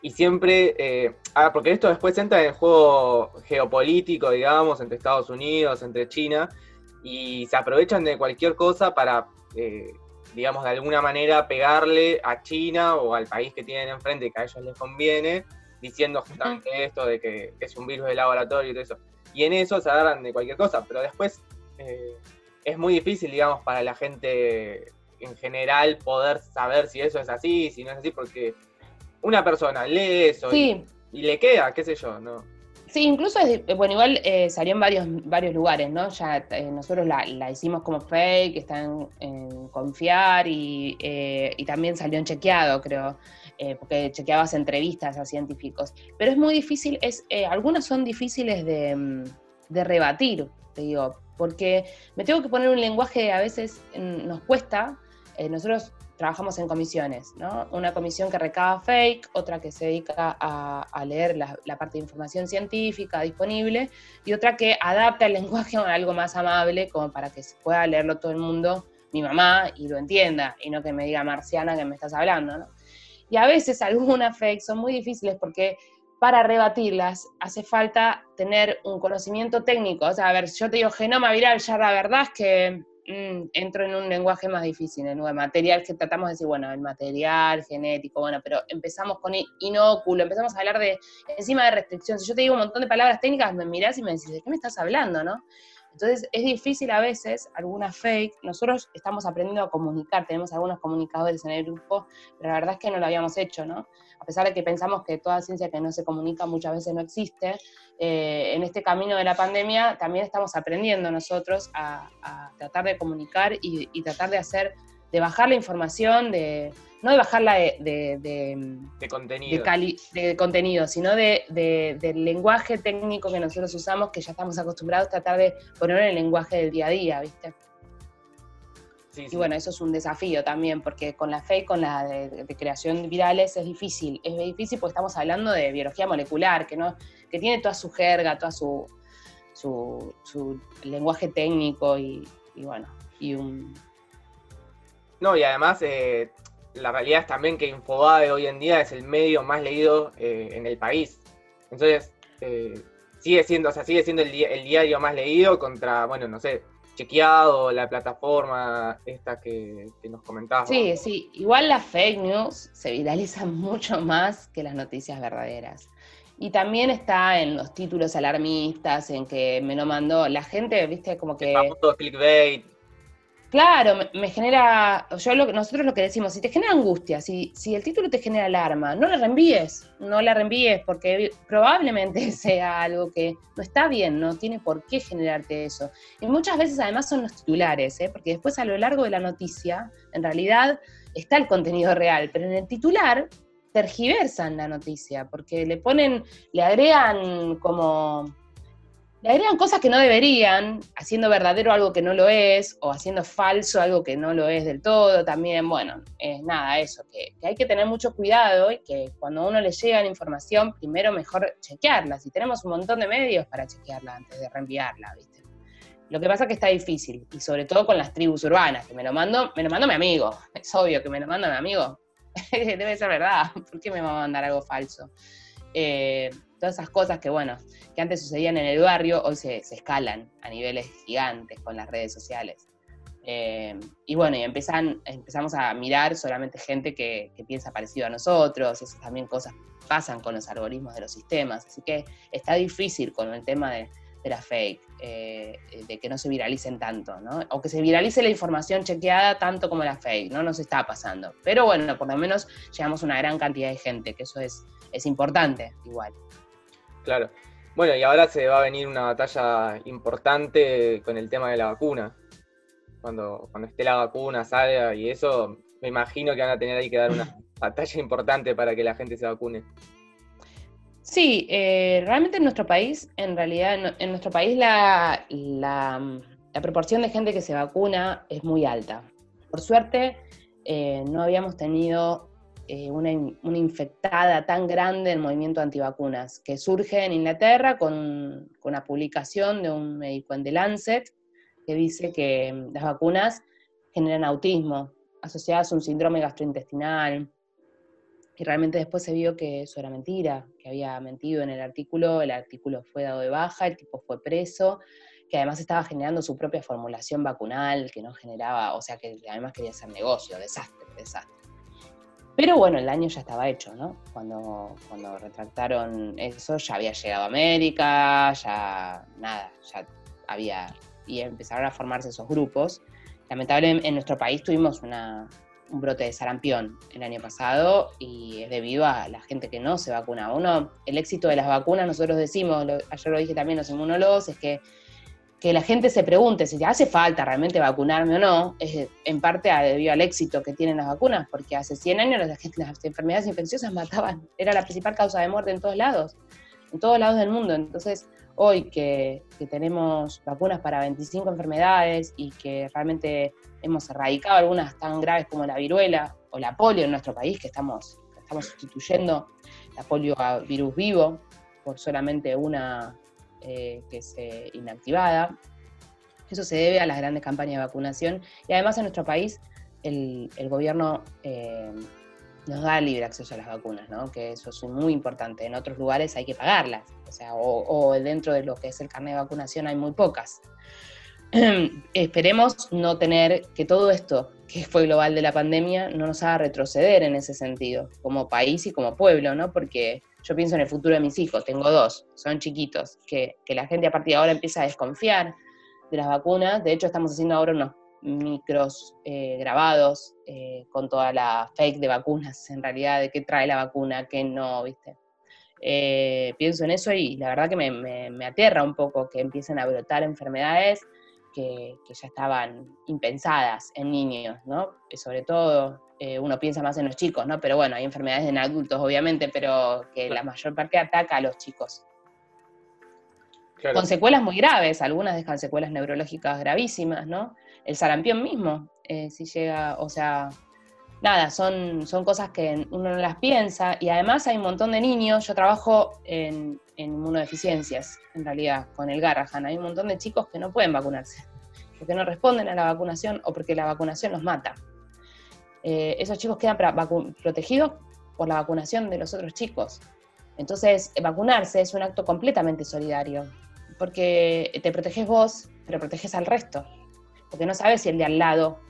Y siempre, eh, ah, porque esto después entra en el juego geopolítico, digamos, entre Estados Unidos, entre China, y se aprovechan de cualquier cosa para... Eh, digamos, de alguna manera pegarle a China o al país que tienen enfrente que a ellos les conviene, diciendo justamente esto de que, es un virus de laboratorio y todo eso. Y en eso se agarran de cualquier cosa, pero después eh, es muy difícil, digamos, para la gente en general poder saber si eso es así, si no es así, porque una persona lee eso y, y, le queda, qué sé yo, ¿no? Sí, incluso, es, bueno, igual eh, salió en varios, varios lugares, ¿no? Ya eh, nosotros la, hicimos como fake, está en, confiar eh, y, también salió en chequeado, creo, porque chequeabas entrevistas a científicos. Pero es muy difícil, es, algunas son difíciles de, mm, de, rebatir, te digo, porque me tengo que poner un lenguaje que a veces mm, nos cuesta. Nosotros trabajamos en comisiones, ¿no? Una comisión que recaba fake, otra que se dedica a, leer la, parte de información científica disponible y otra que adapta el lenguaje a algo más amable como para que se pueda leerlo todo el mundo, mi mamá, y lo entienda, y no que me diga marciana que me estás hablando, ¿no? Y a veces algunas fake son muy difíciles porque para rebatirlas hace falta tener un conocimiento técnico. O sea, a ver, yo te digo genoma viral, ya la verdad es que Mm, entro en un lenguaje más difícil, en el material que tratamos de decir, bueno, el material genético, bueno, pero empezamos con inóculo, empezamos a hablar de, encima de restricciones. Si yo te digo un montón de palabras técnicas, me mirás y me decís, ¿de qué me estás hablando, no? Entonces es difícil a veces, alguna fake, nosotros estamos aprendiendo a comunicar, tenemos algunos comunicadores en el grupo, pero la verdad es que no lo habíamos hecho, ¿no? A pesar de que pensamos que toda ciencia que no se comunica muchas veces no existe, eh, en este camino de la pandemia también estamos aprendiendo nosotros a, tratar de comunicar y, y tratar de hacer, de bajar la información, de, no de bajarla de, de, contenido. de, contenido, sino del lenguaje técnico que nosotros usamos, que ya estamos acostumbrados a tratar de poner en el lenguaje del día a día, ¿viste? Y bueno, eso es un desafío también, porque con la fe y con la de, creación virales es difícil. Es difícil porque estamos hablando de biología molecular, que, no, que tiene toda su jerga, toda su, su, lenguaje técnico y, bueno, y un... No, y además eh, la realidad es también que Infobae hoy en día es el medio más leído eh, en el país. Entonces, eh, sigue siendo, o sea, sigue siendo el, diario más leído contra, bueno, no sé, chequeado, la plataforma esta que, nos comentabas. Sí, sí, igual las fake news se viralizan mucho más que las noticias verdaderas. Y también está en los títulos alarmistas, en que me lo mandó la gente, viste, como que... El clickbait. Claro, me, genera, yo lo, nosotros lo que decimos, si te genera angustia, si, si el título te genera alarma, no la reenvíes, no la reenvíes porque probablemente sea algo que no está bien, no tiene por qué generarte eso. Y muchas veces además son los titulares, ¿eh? porque después a lo largo de la noticia, en realidad está el contenido real, pero en el titular tergiversan la noticia, porque le ponen, le agregan como le agregan cosas que no deberían, haciendo verdadero algo que no lo es, o haciendo falso algo que no lo es del todo, también, bueno, es nada, eso, que, hay que tener mucho cuidado y que cuando uno le llega la información, primero mejor chequearla, si tenemos un montón de medios para chequearla antes de reenviarla, ¿viste? Lo que pasa es que está difícil, y sobre todo con las tribus urbanas, que me lo mando, me lo mando mi amigo, es obvio que me lo manda mi amigo, debe ser verdad, ¿por qué me va a mandar algo falso? Eh, todas esas cosas que, bueno, que antes sucedían en el barrio, hoy se, escalan a niveles gigantes con las redes sociales. Eh, y bueno, y empiezan, empezamos a mirar solamente gente que, piensa parecido a nosotros, esas también cosas pasan con los algoritmos de los sistemas, así que está difícil con el tema de, la fake, eh, de que no se viralicen tanto, ¿no? O que se viralice la información chequeada tanto como la fake, ¿no? Nos está pasando. Pero bueno, por lo menos llegamos a una gran cantidad de gente, que eso es, es importante igual. Claro. Bueno, y ahora se va a venir una batalla importante con el tema de la vacuna. Cuando, cuando esté la vacuna, salga y eso, me imagino que van a tener ahí que dar una batalla importante para que la gente se vacune. Sí, eh, realmente en nuestro país, en realidad, en, nuestro país la, la, proporción de gente que se vacuna es muy alta. Por suerte, eh, no habíamos tenido eh, una, infectada tan grande en movimiento antivacunas, que surge en Inglaterra con, con una publicación de un médico en The Lancet que dice que mm, las vacunas generan autismo, asociadas a un síndrome gastrointestinal, y realmente después se vio que eso era mentira, que había mentido en el artículo, el artículo fue dado de baja, el tipo fue preso, que además estaba generando su propia formulación vacunal, que no generaba, o sea, que además quería hacer negocio, desastre, desastre. Pero bueno, el daño ya estaba hecho, ¿no? Cuando, cuando retractaron eso, ya había llegado América, ya nada, ya había, y empezaron a formarse esos grupos. Lamentablemente en nuestro país tuvimos una, un brote de sarampión el año pasado y es debido a la gente que no se vacuna. Uno, el éxito de las vacunas, nosotros decimos, ayer lo dije también los inmunólogos, es que, que la gente se pregunte si hace falta realmente vacunarme o no, es en parte debido al éxito que tienen las vacunas, porque hace 100 años las, las enfermedades infecciosas mataban, era la principal causa de muerte en todos lados, en todos lados del mundo. Entonces, hoy que, tenemos vacunas para 25 enfermedades y que realmente hemos erradicado algunas tan graves como la viruela o la polio en nuestro país, que estamos, estamos sustituyendo la polio a virus vivo por solamente una eh, que es eh, inactivada. Eso se debe a las grandes campañas de vacunación y además en nuestro país el, gobierno eh, nos da libre acceso a las vacunas, ¿no? que eso es muy importante. En otros lugares hay que pagarlas, o sea, o, dentro de lo que es el carnet de vacunación hay muy pocas. Esperemos no tener que todo esto que fue global de la pandemia no nos haga retroceder en ese sentido, como país y como pueblo, ¿no? Porque yo pienso en el futuro de mis hijos, tengo dos, son chiquitos, que, la gente a partir de ahora empieza a desconfiar de las vacunas. De hecho, estamos haciendo ahora unos micros eh, grabados eh, con toda la fake de vacunas, en realidad, de qué trae la vacuna, qué no, ¿viste? Eh, pienso en eso y la verdad que me, me, aterra un poco que empiecen a brotar enfermedades que, que ya estaban impensadas en niños, ¿no? Y sobre todo uno piensa más en los chicos, ¿no? Pero bueno, hay enfermedades en adultos, obviamente, pero que la mayor parte ataca a los chicos. Con secuelas muy graves, algunas dejan secuelas neurológicas gravísimas, ¿no? el sarampión mismo, eh, si llega, o sea, nada, son, son cosas que uno no las piensa y además hay un montón de niños, yo trabajo en, inmunodeficiencias, en realidad, con el Garrahan, hay un montón de chicos que no pueden vacunarse, porque no responden a la vacunación o porque la vacunación los mata. Eh, esos chicos quedan protegidos por la vacunación de los otros chicos. Entonces, vacunarse es un acto completamente solidario, porque te proteges vos, pero proteges al resto porque no sabes si el de al lado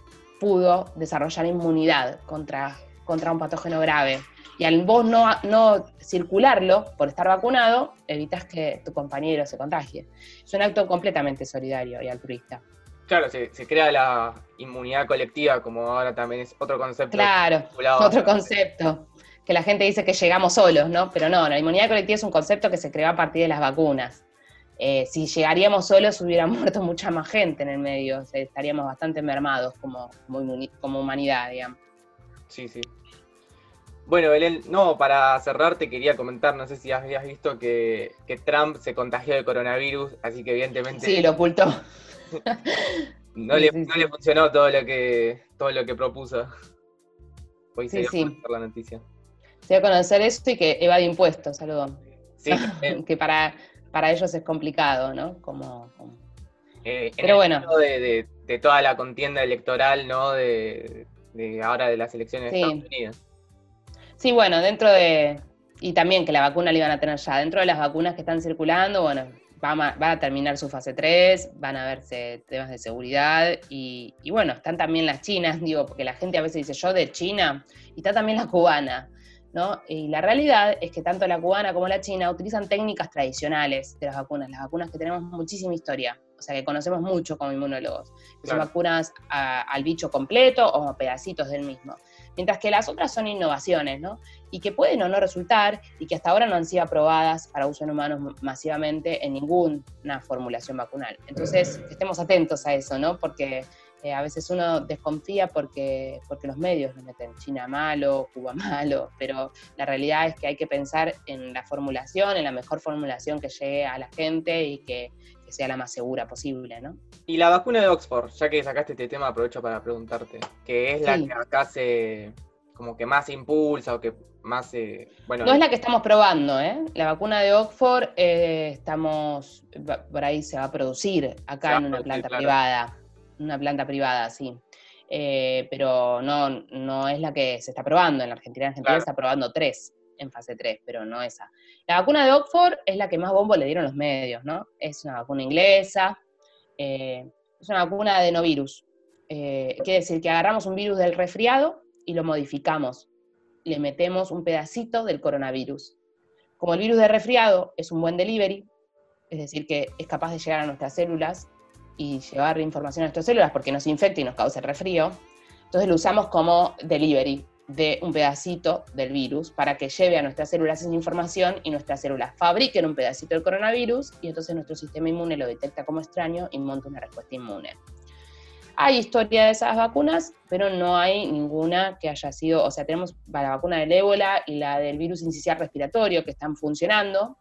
pudo desarrollar inmunidad contra, contra un patógeno grave. Y al vos no, no circularlo por estar vacunado, evitas que tu compañero se contagie. Es un acto completamente solidario y altruista. Claro, se, crea la inmunidad colectiva, como ahora también es otro concepto. Claro, otro concepto. Que la gente dice que llegamos solos, ¿no? Pero no, la inmunidad colectiva es un concepto que se creó a partir de las vacunas. Eh, si llegaríamos solos hubiera muerto mucha más gente en el medio, estaríamos bastante mermados como, como, humanidad, digamos. Sí, sí. Bueno, Belén, no, para cerrar te quería comentar, no sé si habías visto que, Trump se contagió de coronavirus, así que evidentemente... Sí, lo ocultó. no, le, funcionó todo lo que, todo lo que propuso. Hoy se dio la noticia. Se dio a conocer esto y que evade impuestos, saludos. Sí, que para para ellos es complicado, ¿no? Como, eh, Pero bueno. De, toda la contienda electoral, ¿no? De, ahora de las elecciones de Estados Unidos. Sí, bueno, dentro de, y también que la vacuna la iban a tener ya. Dentro de las vacunas que están circulando, bueno, va a, terminar su fase 3, van a verse temas de seguridad y, bueno, están también las chinas, digo, porque la gente a veces dice yo de China y está también la cubana, ¿no? Y la realidad es que tanto la cubana como la china utilizan técnicas tradicionales de las vacunas, las vacunas que tenemos muchísima historia, o sea, que conocemos mucho como inmunólogos, son vacunas al bicho completo o a pedacitos del mismo mientras que las otras son innovaciones, ¿no? Y que pueden o no resultar y que hasta ahora no han sido aprobadas para uso en humanos masivamente en ninguna formulación vacunal. Entonces, estemos atentos a eso, ¿no? Porque eh, a veces uno desconfía porque, porque los medios nos meten China malo, Cuba malo, pero la realidad es que hay que pensar en la formulación, en la mejor formulación que llegue a la gente y que, sea la más segura posible, ¿no? Y la vacuna de Oxford, ya que sacaste este tema, aprovecho para preguntarte, que es la que acá se como que más impulsa o que más bueno no es la que estamos probando eh la vacuna de Oxford eh, estamos por ahí se va a producir acá en una planta privada una planta privada, sí. Eh, pero no, no es la que se está probando. En la Argentina, en Argentina está probando tres en fase 3, pero no esa. La vacuna de Oxford es la que más bombo le dieron los medios, ¿no? Es una vacuna inglesa, eh, es una vacuna de no virus. Eh, quiere decir que agarramos un virus del resfriado y lo modificamos. Le metemos un pedacito del coronavirus. Como el virus de resfriado es un buen delivery, es decir, que es capaz de llegar a nuestras células y llevar información a nuestras células porque nos infecta y nos causa el resfrío. Entonces lo usamos como delivery de un pedacito del virus para que lleve a nuestras células esa información y nuestras células fabriquen un pedacito del coronavirus y entonces nuestro sistema inmune lo detecta como extraño y monta una respuesta inmune. Hay historia de esas vacunas, pero no hay ninguna que haya sido, o sea, tenemos la vacuna del ébola y la del virus incisional respiratorio que están funcionando,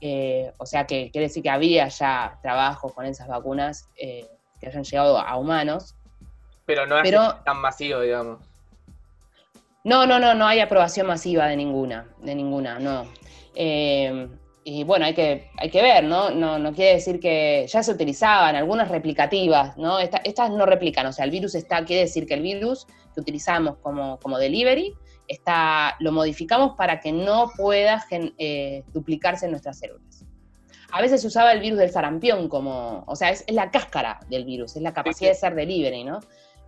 eh, o sea que quiere decir que había ya trabajos con esas vacunas eh, que hayan llegado a humanos. Pero no es tan masivo, digamos. No, no, no, no hay aprobación masiva de ninguna, de ninguna, no. Eh, y bueno, hay que, hay que ver, ¿no? ¿no? No quiere decir que ya se utilizaban, algunas replicativas, ¿no? estas no replican, o sea, el virus está, quiere decir que el virus que utilizamos como, como delivery está, lo modificamos para que no pueda eh, duplicarse en nuestras células. A veces se usaba el virus del sarampión como, o sea, es, la cáscara del virus, es la capacidad de ser delivery, ¿no?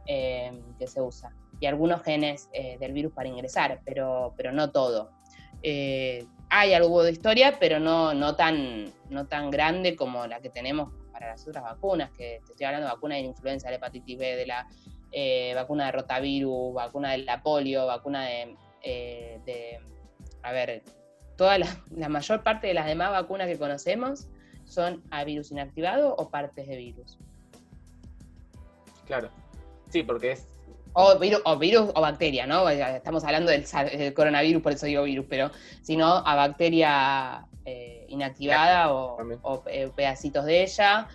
Eh, que se usa. Y algunos genes eh, del virus para ingresar, pero, pero no todo. hay algo de historia, pero no, no, tan, no tan grande como la que tenemos para las otras vacunas, que te estoy hablando de vacuna de la influenza, de la hepatitis B, de la eh, vacuna de rotavirus, vacuna de la polio, vacuna de, eh, a ver, toda la, mayor parte de las demás vacunas que conocemos son a virus inactivado o partes de virus. Claro, sí, porque es... O virus o, virus, o bacteria, ¿no? Estamos hablando del, coronavirus, por eso digo virus, pero si no, a bacteria eh, inactivada o, pedacitos de ella,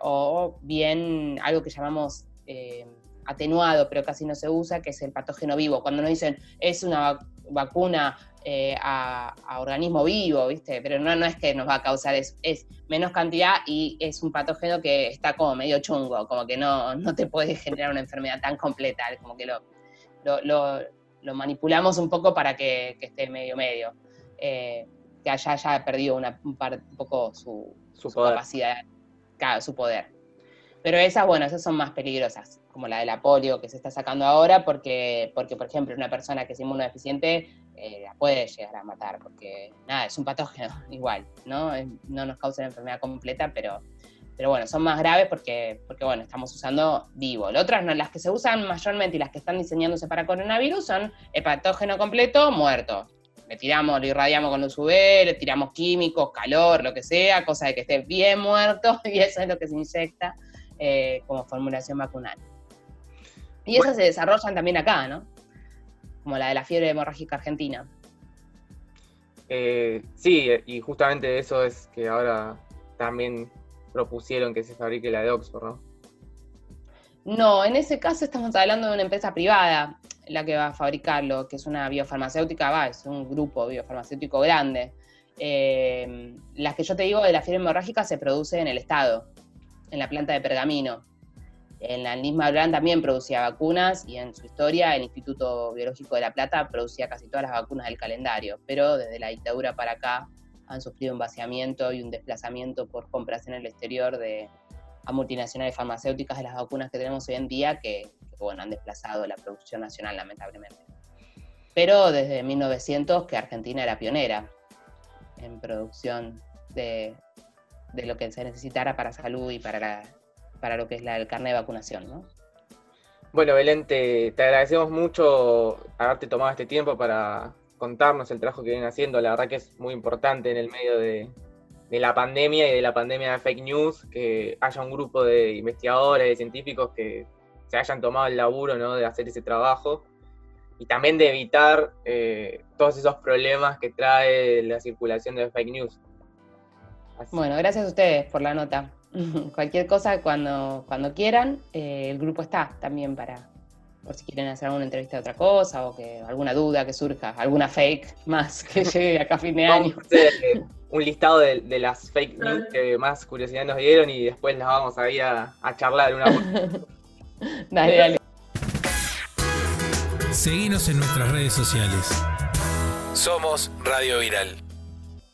o bien algo que llamamos eh, atenuado, pero casi no se usa, que es el patógeno vivo. Cuando nos dicen es una vacuna eh, a, organismo vivo, ¿viste? Pero no, no es que nos va a causar, es, es menos cantidad y es un patógeno que está como medio chungo, como que no, no te puede generar una enfermedad tan completa, como que lo, lo, manipulamos un poco para que, esté medio medio. Eh, que haya, haya perdido una, un, poco su, su, capacidad, su poder. Pero esas, bueno, esas son más peligrosas, como la de la polio que se está sacando ahora, porque, porque por ejemplo, una persona que es inmunodeficiente eh, la puede llegar a matar, porque nada, es un patógeno igual, ¿no? No nos causa la enfermedad completa, pero, pero bueno, son más graves porque, porque bueno, estamos usando vivo. Las otras, no, las que se usan mayormente y las que están diseñándose para coronavirus son el patógeno completo muerto. Le tiramos, lo irradiamos con luz UV, le tiramos químicos, calor, lo que sea, cosa de que esté bien muerto, y eso es lo que se inyecta eh, como formulación vacunal. Y esas se desarrollan también acá, ¿no? Como la de la fiebre hemorrágica argentina. Eh, sí, y justamente eso es que ahora también propusieron que se fabrique la de Oxford, ¿no? No, en ese caso estamos hablando de una empresa privada la que va a fabricarlo, que es una biofarmacéutica, va, es un grupo biofarmacéutico grande. Eh, las que yo te digo de la fiebre hemorrágica se produce en el Estado, en la planta de pergamino. En la misma Blanc también producía vacunas y en su historia el Instituto Biológico de La Plata producía casi todas las vacunas del calendario, pero desde la dictadura para acá han sufrido un vaciamiento y un desplazamiento por compras en el exterior de a multinacionales farmacéuticas de las vacunas que tenemos hoy en día que, bueno, han desplazado la producción nacional lamentablemente. Pero desde 1900 que Argentina era pionera en producción de, lo que se necesitara para salud y para, para lo que es la, el carnet de vacunación, ¿no? Bueno, Belén, te, te agradecemos mucho haberte tomado este tiempo para contarnos el trabajo que vienen haciendo. La verdad que es muy importante en el medio de, la pandemia y de la pandemia de fake news, que haya un grupo de investigadores, de científicos que se hayan tomado el laburo ¿no? de hacer ese trabajo y también de evitar eh, todos esos problemas que trae la circulación de fake news. Bueno, gracias a ustedes por la nota. Cualquier cosa cuando, cuando quieran, eh, el grupo está también para, por si quieren hacer alguna entrevista de otra cosa o que alguna duda que surja, alguna fake más que llegue acá a fin de año. Eh, un listado de, las fake news que más curiosidad nos dieron y después las vamos a ir a, charlar una Dale, dale. Seguinos en nuestras redes sociales. Somos Radio Viral.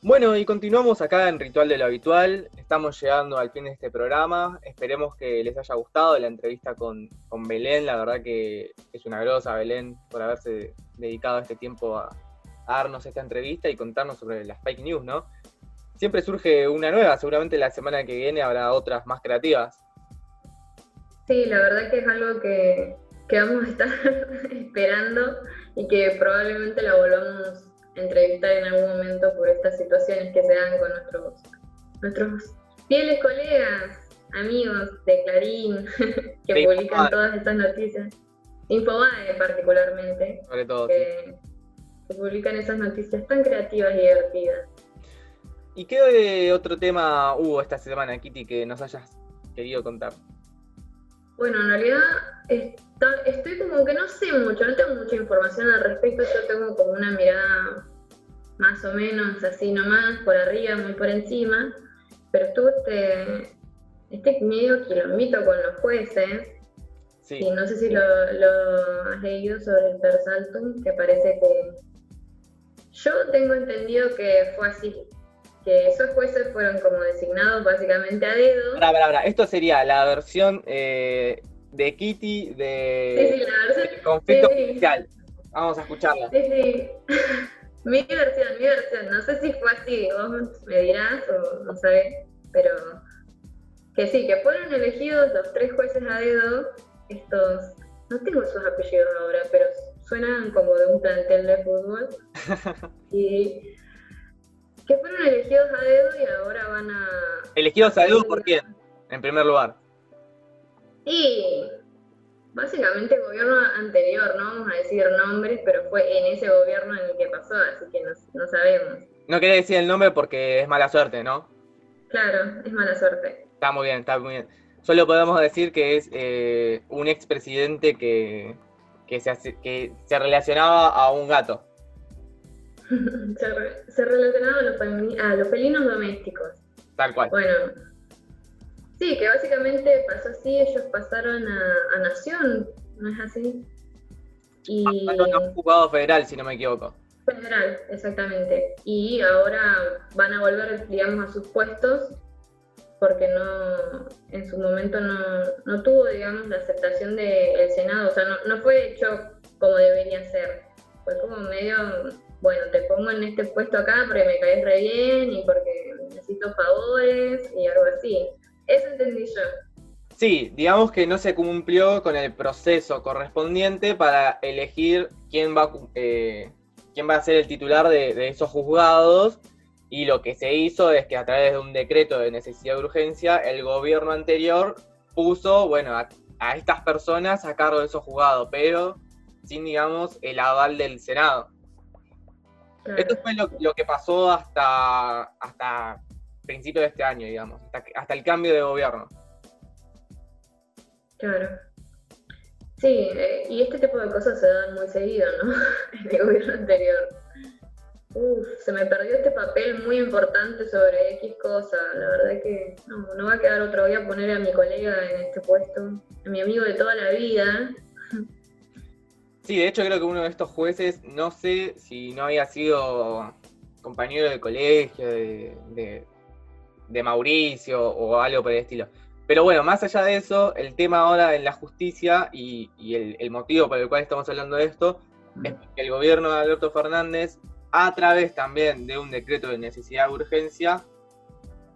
Bueno, y continuamos acá en Ritual de lo Habitual. Estamos llegando al fin de este programa. Esperemos que les haya gustado la entrevista con, Belén. La verdad que es una grosa, Belén, por haberse dedicado este tiempo a, darnos esta entrevista y contarnos sobre las fake news, ¿no? Siempre surge una nueva, seguramente la semana que viene habrá otras más creativas. Sí, la verdad que es algo que, que vamos a estar esperando y que probablemente la volvamos entrevistar en algún momento por estas situaciones que se dan con nuestros, nuestros fieles colegas, amigos de Clarín, que publican todas estas noticias. Infobae particularmente. Sobre todo. Que, publican esas noticias tan creativas y divertidas. ¿Y qué otro tema hubo esta semana, Kitty, que nos hayas querido contar? Bueno, en realidad estoy como que no sé mucho, no tengo mucha información al respecto, yo tengo como una mirada más o menos así nomás, por arriba, muy por encima, pero estuvo este, este medio quilombito con los jueces, sí. y no sé si lo, has leído sobre el Persaltum, que parece que yo tengo entendido que fue así, que esos jueces fueron como designados básicamente a dedo. Bra, bra, bra. Esto sería la versión eh, de Kitty de, sí, sí, la versión, conflicto judicial. Vamos a escucharla. Sí, sí. mi versión, mi versión. No sé si fue así, vos me dirás o no sabes, pero que sí, que fueron elegidos los tres jueces a dedo, estos, no tengo sus apellidos ahora, pero suenan como de un plantel de fútbol. y que fueron elegidos a dedo y ahora van a... ¿Elegidos a dedo por quién? En primer lugar. Y básicamente el gobierno anterior, no vamos a decir nombres, pero fue en ese gobierno en el que pasó, así que no, sabemos. No quería decir el nombre porque es mala suerte, ¿no? Claro, es mala suerte. Está muy bien, está muy bien. Solo podemos decir que es eh, un expresidente que, que, se, que se relacionaba a un gato. se, relacionaba a los, felinos domésticos. Tal cual. Bueno, sí, que básicamente pasó así, ellos pasaron a, Nación, ¿no es así? Y... a un juzgado federal, si no me equivoco. Federal, exactamente. Y ahora van a volver, digamos, a sus puestos porque no en su momento no, no tuvo, digamos, la aceptación del Senado, o sea, no, no fue hecho como debería ser. Fue como medio bueno, te pongo en este puesto acá porque me caes re bien y porque necesito favores y algo así. Eso entendí yo. Sí, digamos que no se cumplió con el proceso correspondiente para elegir quién va, eh, quién va a ser el titular de, esos juzgados y lo que se hizo es que a través de un decreto de necesidad de urgencia, el gobierno anterior puso, bueno, a, a estas personas a cargo de esos juzgados, pero sin, digamos, el aval del Senado. Esto fue lo, que pasó hasta, hasta principios de este año, digamos, hasta, el cambio de gobierno. Claro. Sí, eh, y este tipo de cosas se dan muy seguido, ¿no? en el gobierno anterior. Uf, se me perdió este papel muy importante sobre X cosa. La verdad que no, no va a quedar otro. Voy a poner a mi colega en este puesto, a mi amigo de toda la vida. Sí, de hecho creo que uno de estos jueces, no sé si no había sido compañero de colegio, de, de, Mauricio o algo por el estilo. Pero bueno, más allá de eso, el tema ahora en la justicia y, el, motivo por el cual estamos hablando de esto es que el gobierno de Alberto Fernández, a través también de un decreto de necesidad de urgencia,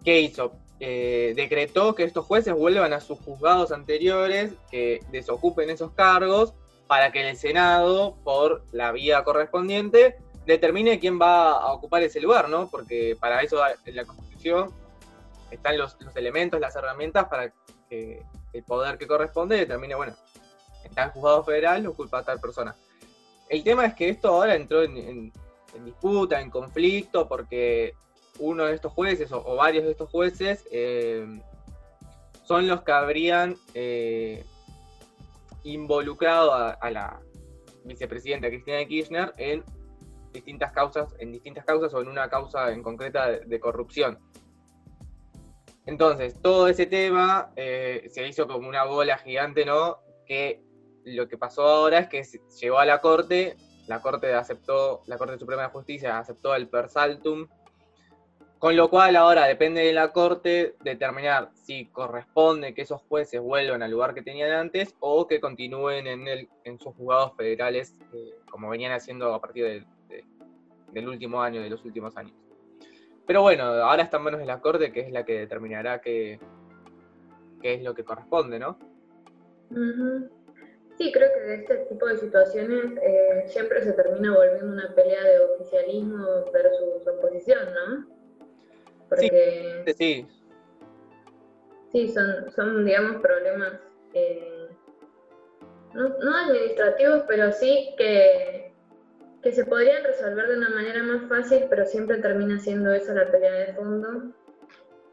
¿qué hizo? Eh, decretó que estos jueces vuelvan a sus juzgados anteriores, que desocupen esos cargos, para que el Senado, por la vía correspondiente, determine quién va a ocupar ese lugar, ¿no? Porque para eso en la Constitución están los, elementos, las herramientas para que el poder que corresponde determine, bueno, está en juzgado federal, o culpa a tal persona. El tema es que esto ahora entró en, disputa, en conflicto, porque uno de estos jueces o, varios de estos jueces eh, son los que habrían eh, involucrado a, la vicepresidenta Cristina Kirchner en distintas causas, en distintas causas o en una causa en concreta de corrupción. Entonces, todo ese tema eh, se hizo como una bola gigante, ¿no? Que lo que pasó ahora es que llegó a la Corte, la Corte aceptó, la Corte Suprema de Justicia aceptó el per saltum, con lo cual ahora depende de la Corte determinar si corresponde que esos jueces vuelvan al lugar que tenían antes o que continúen en, sus juzgados federales eh, como venían haciendo a partir del último año, de los últimos años. Pero bueno, ahora está en manos de la Corte, que es la que determinará qué, es lo que corresponde, ¿no? Sí, creo que este tipo de situaciones eh, siempre se termina volviendo una pelea de oficialismo versus oposición, ¿no? Porque, sí, sí. Sí, son, son digamos, problemas eh, no administrativos, pero sí que que se podrían resolver de una manera más fácil, pero siempre termina siendo esa la pelea de fondo.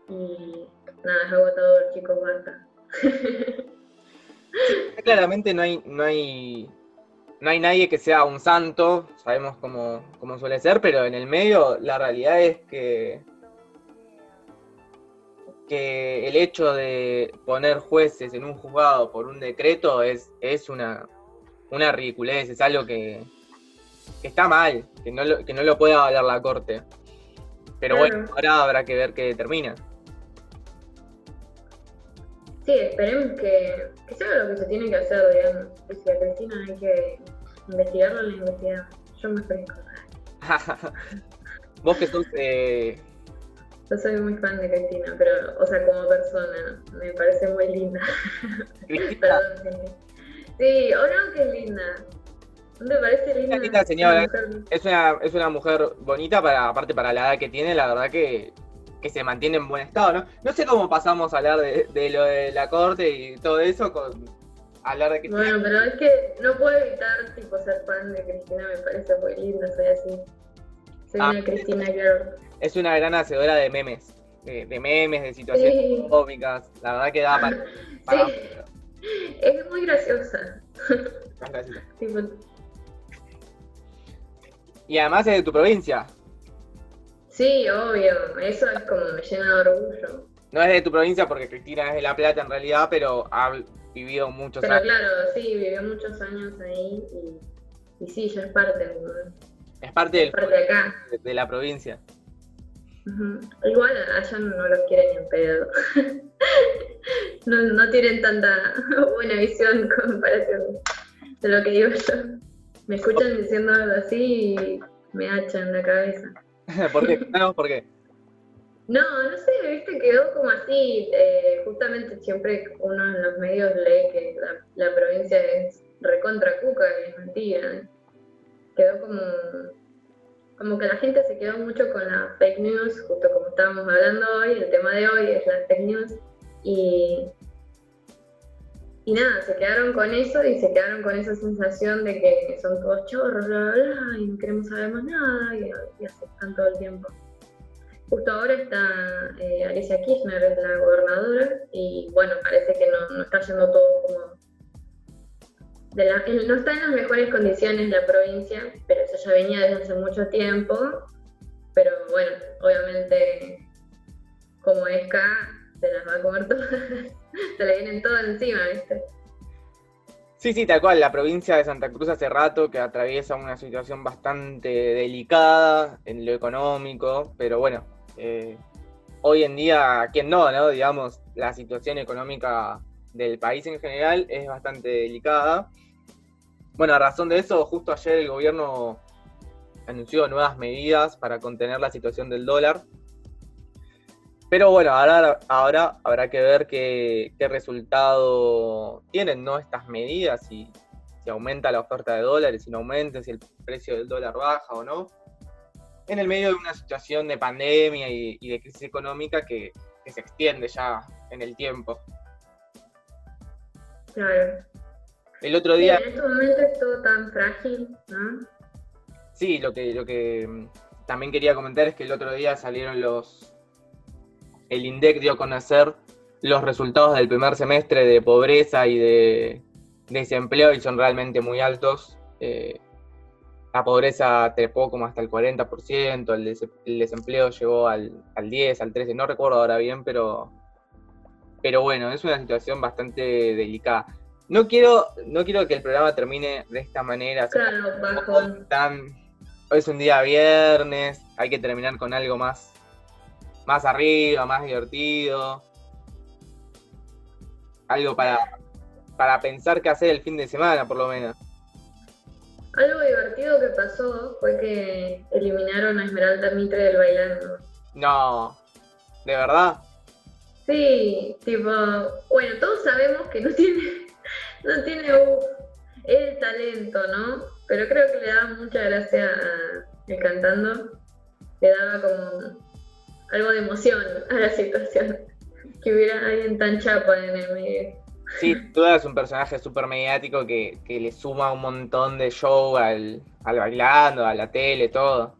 Y nada, es agotador, chicos, basta. Claramente no hay, no hay, no hay nadie que sea un santo, sabemos cómo, cómo suele ser, pero en el medio la realidad es que que el hecho de poner jueces en un juzgado por un decreto es, es una, una ridiculez, es algo que, que está mal, que no lo, que no lo pueda avalar la corte. Pero bueno, ahora habrá que ver qué determina. Sí, esperemos que, que sea lo que se tiene que hacer, digamos. Que si a Cristina hay que investigarlo, la investigamos. Yo me ofrezco. Vos que sos... Eh... Yo soy muy fan de Cristina, pero, o sea, como persona, me parece muy linda. Perdón, sí. o no que es linda. ¿No te parece linda? señora. Es una, es una mujer bonita, para, aparte para la edad que tiene, la verdad que, se mantiene en buen estado, ¿no? No sé cómo pasamos a hablar de, lo de la corte y todo eso con hablar de Cristina. Bueno, pero es que no puedo evitar tipo ser fan de Cristina, me parece muy linda, soy así. Soy ah, una Cristina girl. Es una gran hacedora de memes, de, memes, de situaciones cómicas, la verdad que da para... sí. Es muy graciosa. Y además es de tu provincia. Sí, obvio. Eso es como me llena de orgullo. No es de tu provincia porque Cristina es de La Plata en realidad, pero ha vivido muchos pero años. claro, sí, vivió muchos años ahí y, y sí, ya es parte. Es parte, del, parte de acá. De, la provincia. Igual allá no los quieren en pedo. no, no tienen tanta buena visión en comparación de lo que digo yo. Me escuchan diciendo algo así y me hachan la cabeza. ¿Por qué? No, ¿por qué? No, no sé, viste, quedó como así. Eh, justamente siempre uno en los medios lee que la, provincia es recontra cuca y es mentira. Quedó como, como que la gente se quedó mucho con la fake news, justo como estábamos hablando hoy, el tema de hoy es la fake news. Y y nada, se quedaron con eso y se quedaron con esa sensación de que son todos chorros, bla, bla, bla, y no queremos saber más nada, y, y aceptan todo el tiempo. Justo ahora está eh, Alicia Kirchner, es la gobernadora, y bueno, parece que no, está yendo todo como no está en las mejores condiciones la provincia, pero eso ya venía desde hace mucho tiempo. Pero bueno, obviamente, como es acá, se las va a comer todas, se le vienen todo encima, ¿viste? Sí, sí, tal cual. La provincia de Santa Cruz hace rato que atraviesa una situación bastante delicada en lo económico, pero bueno, eh, hoy en día, ¿quién no, no? Digamos, la situación económica del país en general es bastante delicada. Bueno, a razón de eso, justo ayer el gobierno anunció nuevas medidas para contener la situación del dólar. Pero bueno, ahora, ahora habrá que ver qué, resultado tienen ¿no? estas medidas, si, si aumenta la oferta de dólares, si no aumenta, si el precio del dólar baja o no. En el medio de una situación de pandemia y, de crisis económica que, se extiende ya en el tiempo. Claro. El otro día. en este momento es todo tan frágil, ¿no? Sí, lo que, lo que mm, también quería comentar es que el otro día salieron los, el INDEC dio a conocer los resultados del primer semestre de pobreza y de desempleo y son realmente muy altos. Eh, la pobreza trepó como hasta el 40%, el, desempleo llegó al, 10, al 13, no recuerdo ahora bien, pero, pero bueno, es una situación bastante delicada. No quiero, no quiero que el programa termine de esta manera. Claro, bajo. hoy es un día viernes, hay que terminar con algo más más arriba, más divertido. Algo para, para pensar qué hacer el fin de semana, por lo menos. Algo divertido que pasó fue que eliminaron a Esmeralda Mitre del bailando. No, ¿de verdad? Sí, tipo, bueno, todos sabemos que no tiene, no tiene el talento, ¿no? Pero creo que le daba mucha gracia a cantando. Le daba como algo de emoción a la situación. Que hubiera alguien tan chapa en el medio. Sí, tú eres un personaje súper mediático que, le suma un montón de show al, bailando, a la tele, todo.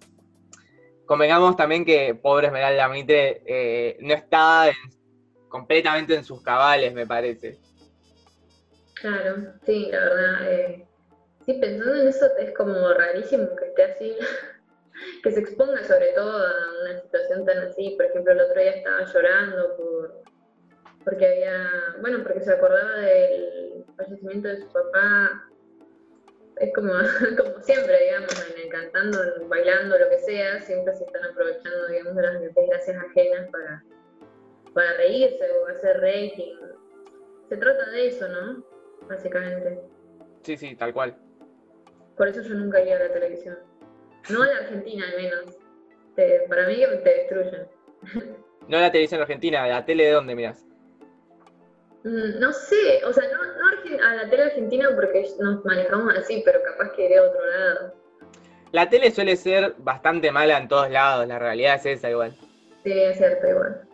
Convengamos también que pobre Esmeralda Mitre eh, no está completamente en sus cabales, me parece. Claro, sí, la verdad. Eh, sí, pensando en eso es como rarísimo que esté así que se exponga sobre todo a una situación tan así. Por ejemplo, el otro día estaba llorando por porque había, bueno, porque se acordaba del fallecimiento de su papá. Es como, como siempre, digamos, en cantando, bailando, lo que sea, siempre se están aprovechando, digamos, de las desgracias ajenas para, para reírse o hacer rating. Se trata de eso, ¿no? Básicamente. Sí, sí, tal cual. Por eso yo nunca iría a la televisión. No en Argentina, al menos. para mí te destruyen. No la televisión argentina, ¿la tele de dónde miras? Mm, no sé, o sea, no, a la tele argentina porque nos manejamos así, pero capaz que iré a otro lado. La tele suele ser bastante mala en todos lados, la realidad es esa igual. Sí, es cierto, igual.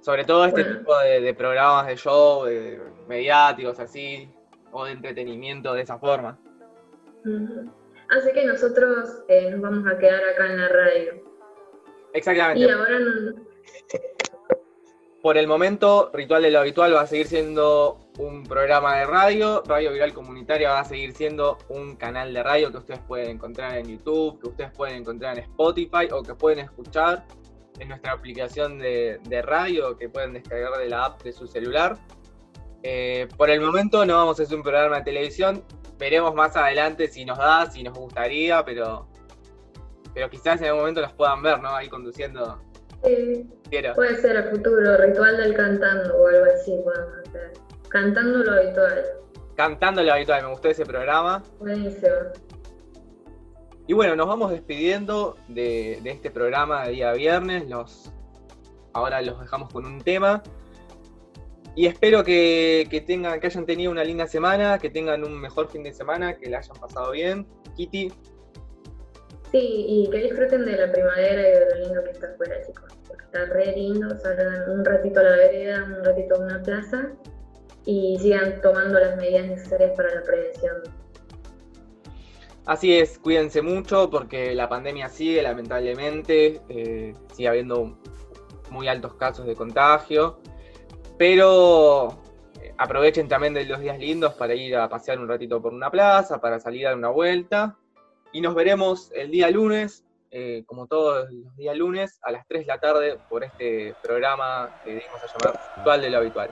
Sobre todo este tipo de, programas de show, de mediáticos así, o de entretenimiento de esa forma. Así que nosotros eh, nos vamos a quedar acá en la radio. Exactamente. Y ahora no... Por el momento, Ritual de lo Habitual va a seguir siendo un programa de radio. Radio Viral Comunitaria va a seguir siendo un canal de radio que ustedes pueden encontrar en YouTube, que ustedes pueden encontrar en Spotify o que pueden escuchar en nuestra aplicación de, radio que pueden descargar de la app de su celular. Eh, por el momento no vamos a hacer un programa de televisión, veremos más adelante si nos da, si nos gustaría, pero, pero quizás en algún momento nos puedan ver, ¿no? Ahí conduciendo. Sí, puede ser a futuro, ritual del cantando o algo así podemos hacer. Cantando lo habitual. Cantando lo habitual, me gustó ese programa. Buenísimo. Y bueno, nos vamos despidiendo de, de este programa de día viernes. Los, ahora los dejamos con un tema. Y espero que, tengan, que hayan tenido una linda semana, que tengan un mejor fin de semana, que la hayan pasado bien. Kitty. Sí, y que disfruten de la primavera y de lo lindo que está afuera, chicos. Porque está re lindo, salgan un ratito a la vereda, un ratito a una plaza y sigan tomando las medidas necesarias para la prevención. Así es, cuídense mucho porque la pandemia sigue, lamentablemente, eh, sigue habiendo muy altos casos de contagio pero eh, aprovechen también de los días lindos para ir a pasear un ratito por una plaza, para salir a dar una vuelta. Y nos veremos el día lunes, eh, como todos los días lunes, a las 3 de la tarde por este programa que dimos a llamar Actual de lo Habitual.